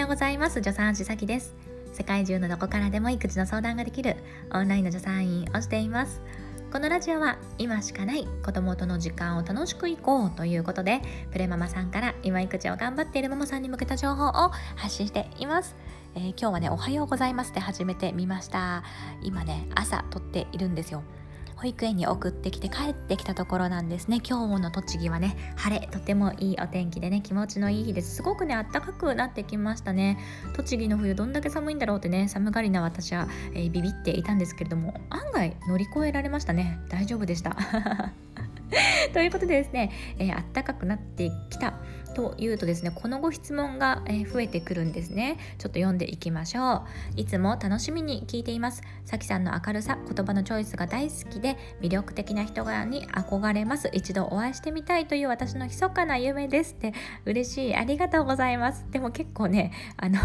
ようございます。助産師さきです。世界中のどこからでも育児の相談ができるオンラインの助産院をしています。このラジオは今しかない子供との時間を楽しくいこうということでプレママさんから今育児を頑張っているママさんに向けた情報を発信しています。えー、今日はねおはようございますって始めてみました。今ね朝撮っているんですよ。保育園に送ってきて帰ってきたところなんですね。今日の栃木はね晴れとてもいいお天気でね気持ちのいい日です。すごくね暖かくなってきましたね。栃木の冬どんだけ寒いんだろうってね寒がりな私は、えー、ビビっていたんですけれども案外乗り越えられましたね。大丈夫でした。ということでですね、えー、暖かくなってきたというとですねこのご質問が、え増えてくるんですね。ちょっと読んでいきましょう。いつも楽しみに聞いています。さきさんの明るさ言葉のチョイスが大好きで魅力的な人柄に憧れます。一度お会いしてみたいという私の密かな夢ですって。嬉しい。ありがとうございます。でも結構ねあの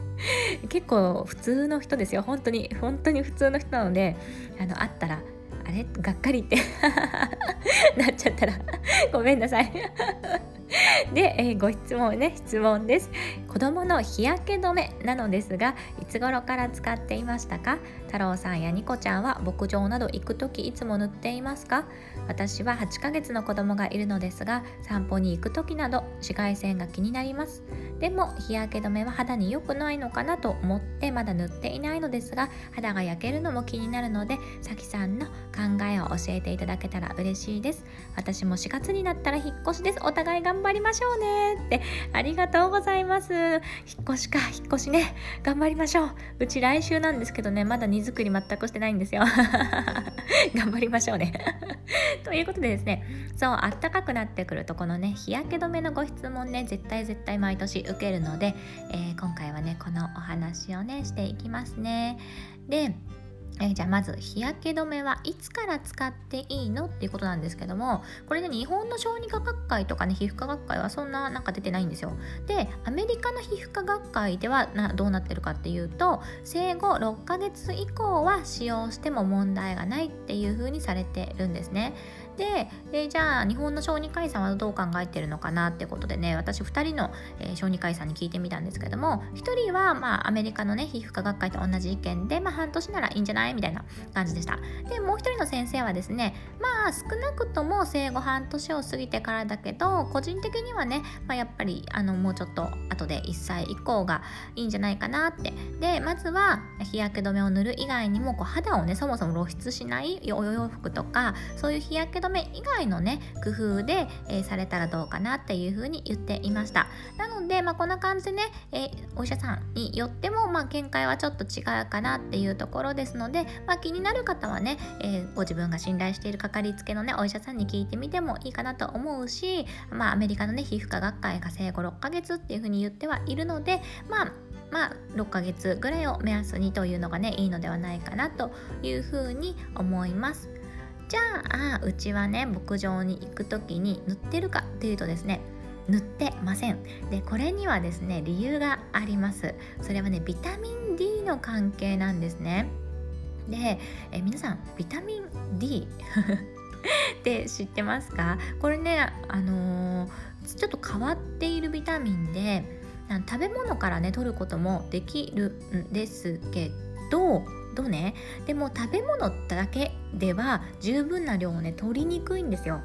結構普通の人ですよ。本当に本当に普通の人なのであの会ったらあれ？がっかりって。なっちゃったら。ごめんなさい。で、えー、ご質問ね。質問です。子供の日焼け止めなのですがいつ頃から使っていましたか？太郎さんやニコちゃんは牧場など行く時いつも塗っていますか？私は8ヶ月の子供がいるのですが散歩に行く時など紫外線が気になります。でも日焼け止めは肌に良くないのかなと思ってまだ塗っていないのですが肌が焼けるのも気になるのでさきさんの考えを教えていただけたら嬉しいです。私も4月になったら引っ越しです。お互い頑張りましょうね。ってありがとうございます。引っ越しか引っ越しね。頑張りましょう。うち来週なんですけどねまだ荷造り全くしてないんですよ。頑張りましょうね。ということでですね。そうあったかくなってくるとこのね日焼け止めのご質問ね絶対絶対毎年受けるので、えー、今回はねこのお話をねしていきますね。でえ、じゃあまず日焼け止めはいつから使っていいのっていうことなんですけどもこれね日本の小児科学会とかね皮膚科学会はそんななんか出てないんですよ。でアメリカの皮膚科学会ではなどうなってるかっていうと生後6ヶ月以降は使用しても問題がないっていう風にされてるんですね。で、えー、じゃあ日本の小児科医さんはどう考えてるのかなってことでね私2人の、え、小児科医さんに聞いてみたんですけども1人は、まあ、アメリカのね皮膚科学会と同じ意見で、まあ、半年ならいいんじゃないみたいな感じでした。でもう1人の先生はですねまあ少なくとも生後半年を過ぎてからだけど個人的にはね、まあ、やっぱりあのもうちょっと後で1歳以降がいいんじゃないかなって。でまずは日焼け止めを塗る以外にもこう肌をねそもそも露出しないお洋服とかそういう日焼け止め以外のね工夫で、えー、されたらどうかなっていうふうに言っていましたなので、まあ、こんな感じでね、えー、お医者さんによっても、まあ、見解はちょっと違うかなっていうところですので、まあ、気になる方はね、えー、ご自分が信頼しているかかりつけのねお医者さんに聞いてみてもいいかなと思うし、まあ、アメリカのね皮膚科学会が生後6ヶ月っていうふうに言ってはいるのでまあまあ、6ヶ月ぐらいを目安にというのがねいいのではないかなというふうに思います。じゃあうちはね牧場に行く時に塗ってるかというとですね塗ってません。でこれにはですね理由があります。それはねビタミン D の関係なんですね。でえ皆さんビタミン D って知ってますか？これねあのー、ちょっと変わっているビタミンで食べ物からね取ることもできるんですけどとね。でも食べ物だけでは十分な量をね取りにくいんですよ。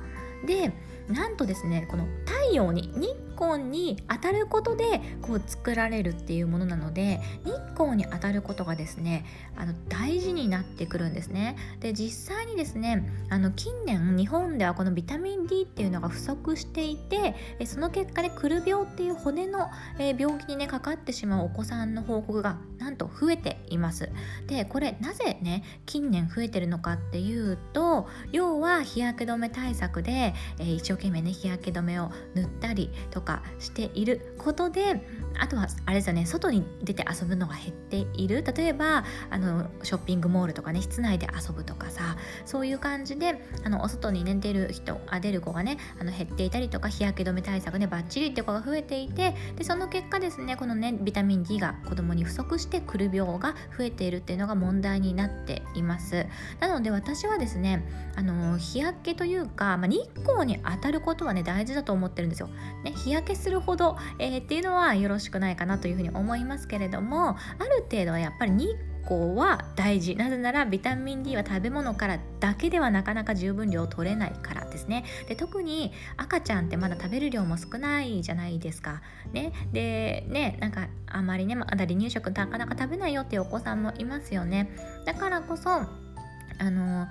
でなんとですねこの太陽に日光に当たることでこう作られるっていうものなので日光に当たることがですねあの大事になってくるんですね。で実際にですねあの近年日本ではこのビタミン D っていうのが不足していてその結果でくる病っていう骨の病気にねかかってしまうお子さんの報告がなんと増えています。でこれなぜね近年増えてるのかっていうと要は日焼け止め対策で、えー、一生懸命ね日焼け止めを塗ったりとかしていることであとはあれですよね外に出て遊ぶのが減っている。例えばあのショッピングモールとかね室内で遊ぶとかさそういう感じであのお外にね出る人あ出る子がねあの減っていたりとか日焼け止め対策ねバッチリって子が増えていてでその結果ですねこのねビタミン D が子供に不足してくる病が増えているっていうのが問題になっています。なので私はですねあの日焼けというか、まあ、日光に当たることはね大事だと思ってるんですよ。ね、日焼けするほど、えー、っていうのはよろしくないかなというふうに思いますけれどもある程度はやっぱり日光は大事。なぜならビタミン D は食べ物からだけではなかなか十分量取れないからですね。で特に赤ちゃんってまだ食べる量も少ないじゃないですか。ねでねなんかあまりねまだ離乳食なかなか食べないよっていうお子さんもいますよね。だからこそあの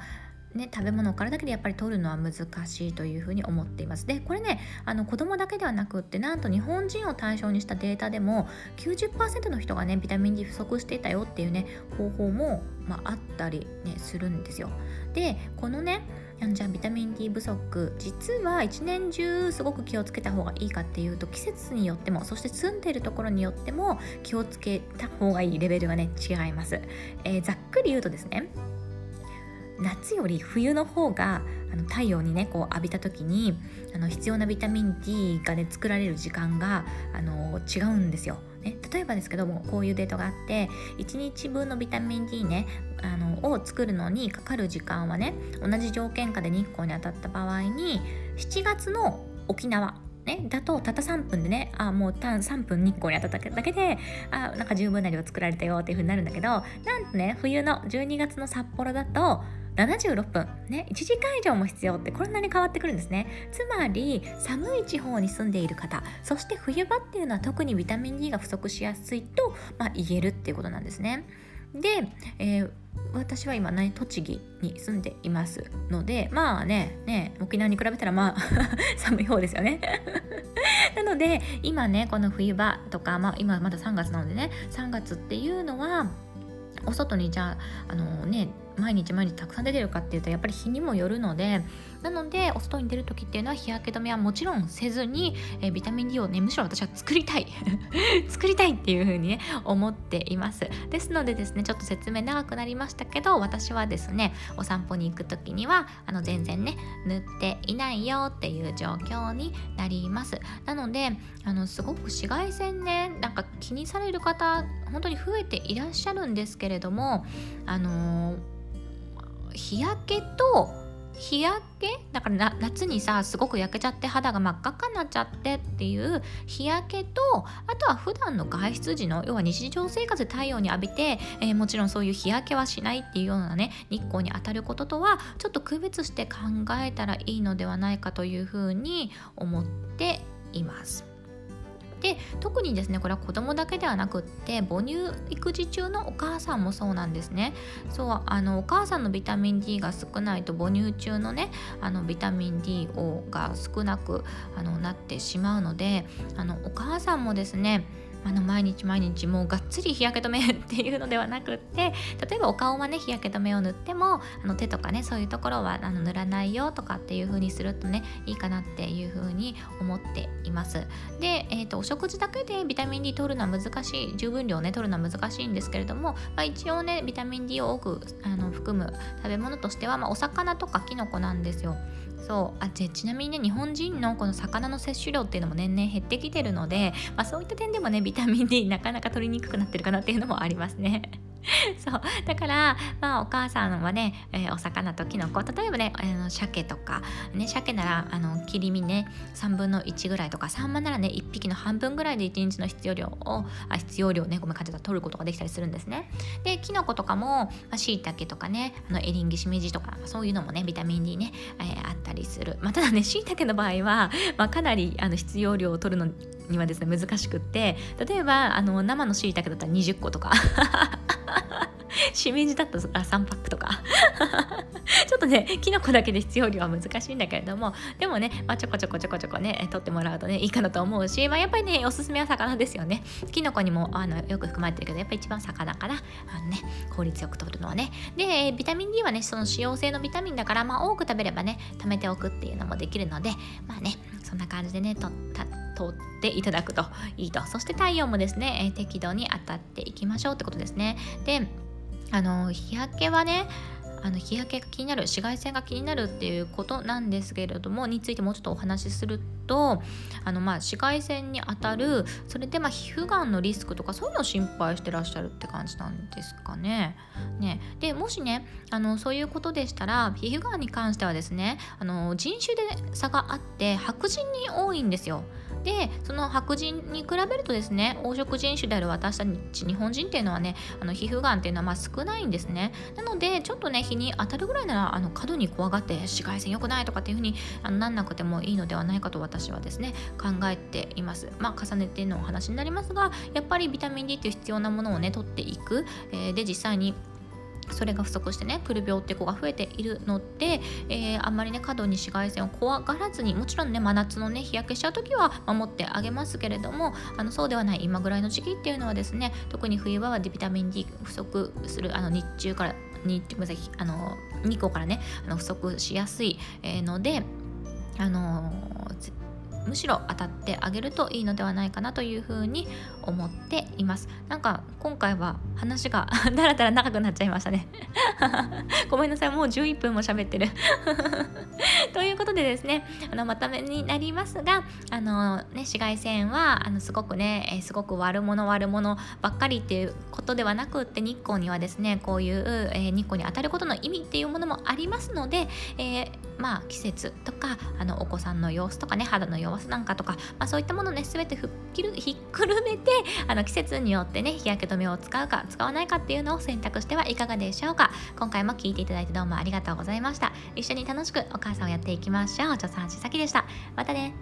ね、食べ物からだけでやっぱり取るのは難しいというふうに思っています。でこれねあの子供だけではなくってなんと日本人を対象にしたデータでも90%の人がねビタミン D 不足していたよっていうね方法も、まあ、あったり、ね、するんですよ。でこのねじゃあビタミン D 不足実は一年中すごく気をつけた方がいいかっていうと季節によってもそして住んでいるところによっても気をつけた方がいいレベルがね違います。えー、ざっくり言うとですね夏より冬の方があの太陽にねこう浴びた時にあの必要なビタミン D がね作られる時間があの違うんですよ。ね、例えばですけどもこういうデータがあって1日分のビタミン D ねあのを作るのにかかる時間はね同じ条件下で日光に当たった場合に7月の沖縄ね、だとたった3分でねあもう3分日光に当たっただけであなんか十分な量作られたよっていう風になるんだけどなんとね冬の12月の札幌だと76分。ね1時間以上も必要ってこんなに変わってくるんですね。つまり寒い地方に住んでいる方そして冬場っていうのは特にビタミン D が不足しやすいと、まあ、言えるっていうことなんですね。で、えー、私は今ね栃木に住んでいます。のでまあねね沖縄に比べたらまあ 寒い方ですよね。なので今ねこの冬場とか、まあ、今まだ3月なのでね3月っていうのはお外にじゃああのね毎日毎日たくさん出てるかっていうとやっぱり日にもよるのでなのでお外に出る時っていうのは日焼け止めはもちろんせずに、えビタミン D をねむしろ私は作りたい。作りたいっていう風にね思っています。ですのでですねちょっと説明長くなりましたけど私はですねお散歩に行く時にはあの全然ね塗っていないよっていう状況になります。なのであのすごく紫外線ねなんか気にされる方本当に増えていらっしゃるんですけれどもあのー日焼けと日焼けだから夏にさすごく焼けちゃって肌が真っ赤っかなっちゃってっていう日焼けとあとは普段の外出時の要は日常生活で太陽に浴びて、えー、もちろんそういう日焼けはしないっていうようなね日光に当たることとはちょっと区別して考えたらいいのではないかというふうに思っています。で特にですねこれは子供だけではなくって母乳育児中のお母さんもそうなんですね。そうあのお母さんのビタミン D が少ないと母乳中のねあのビタミン D をが少なくあのなってしまうのであのお母さんもですねあの毎日毎日もうがっつり日焼け止めっていうのではなくって例えばお顔はね日焼け止めを塗ってもあの手とかねそういうところはあの塗らないよとかっていう風にするとねいいかなっていう風に思っています。で、えーと、お食事だけでビタミン D 取るのは難しい十分量ね取るのは難しいんですけれども、まあ、一応ねビタミン D を多くあの含む食べ物としては、まあ、お魚とかきのこなんですよ。そうあちなみにね日本人のこの魚の摂取量っていうのも年々減ってきてるので、まあ、そういった点でもねビタミン D なかなか取りにくくなってるかなっていうのもありますね。そう。だからまあお母さんはね、えー、お魚ときのこ例えばねあの鮭とか。ね鮭ならあの切り身ね3分の1ぐらいとか。サンマならね1匹の半分ぐらいで1日の必要量をあ必要量ねごめんかてた取ることができたりするんですね。できのことかもしいたけとかねあのエリンギしめじとかそういうのもねビタミン D ね、えー、あったりする。まあ、ただねしいたけの場合は、まあ、かなりあの必要量を取るのにはですね難しくって例えばあの生のしいたけだったら20個とか。しめじだと3パックとか。ちょっとねきのこだけで必要量は難しいんだけれどもでもね、まあ、ちょこちょこちょこちょこね取ってもらうとねいいかなと思うし、まあ、やっぱりねおすすめは魚ですよね。きのこにもあのよく含まれてるけどやっぱり一番魚かな。あのね効率よく取るのはね。でビタミン D はねその使用性のビタミンだから、まあ、多く食べればね貯めておくっていうのもできるのでまあねそんな感じでねとった取っていただくと。いいと。そして太陽もですね、えー、適度に当たっていきましょうってことですね。であの日焼けはねあの日焼けが気になる紫外線が気になるっていうことなんですけれどもについてもうちょっとお話しするとあのまあ紫外線に当たるそれでまあ皮膚がんのリスクとかそういうのを心配してらっしゃるって感じなんですかね。ねでもしねあのそういうことでしたら皮膚がんに関してはですねあの人種で差があって白人に多いんですよ。でその白人に比べるとですね黄色人種である私たち日本人っていうのはねあの皮膚がんっていうのはまあ少ないんですねなのでちょっとね日に当たるぐらいならあの過度に怖がって紫外線良くないとかっていうふうにあのなんなくてもいいのではないかと私私はですね考えています。まあ重ねてのお話になりますがやっぱりビタミン D っていう必要なものをね取っていく、えー、で実際にそれが不足してねくる病って子が増えているので、えー、あんまりね過度に紫外線を怖がらずにもちろんね真夏のね日焼けしちゃう時は守ってあげますけれどもあのそうではない今ぐらいの時期っていうのはですね特に冬場はビタミン D 不足するあの日中から日ごめんなさいあの日光からねあの不足しやすい、のであのむしろ当たってあげるといいのではないかなというふうに思っています。なんか今回は話が だらだら長くなっちゃいましたね。ごめんなさいもう11分も喋ってる。ということでですねあのまとめになりますがあの、ね、紫外線はあのすごくね、え、すごく悪者悪者ばっかりっていうことではなくって日光にはですねこういう、え、日光に当たることの意味っていうものもありますので、えー、まあ季節とかあのお子さんの様子とかね肌の様子なんかとか、まあ、そういったものね全てふっきるひっくるめてあの季節によってね日焼け止めを使うか使わないかっていうのを選択してはいかがでしょうか。今回も聴いていただいてどうもありがとうございました。一緒に楽しくお母さんをやっていきましょう。助産師さきでした。またね。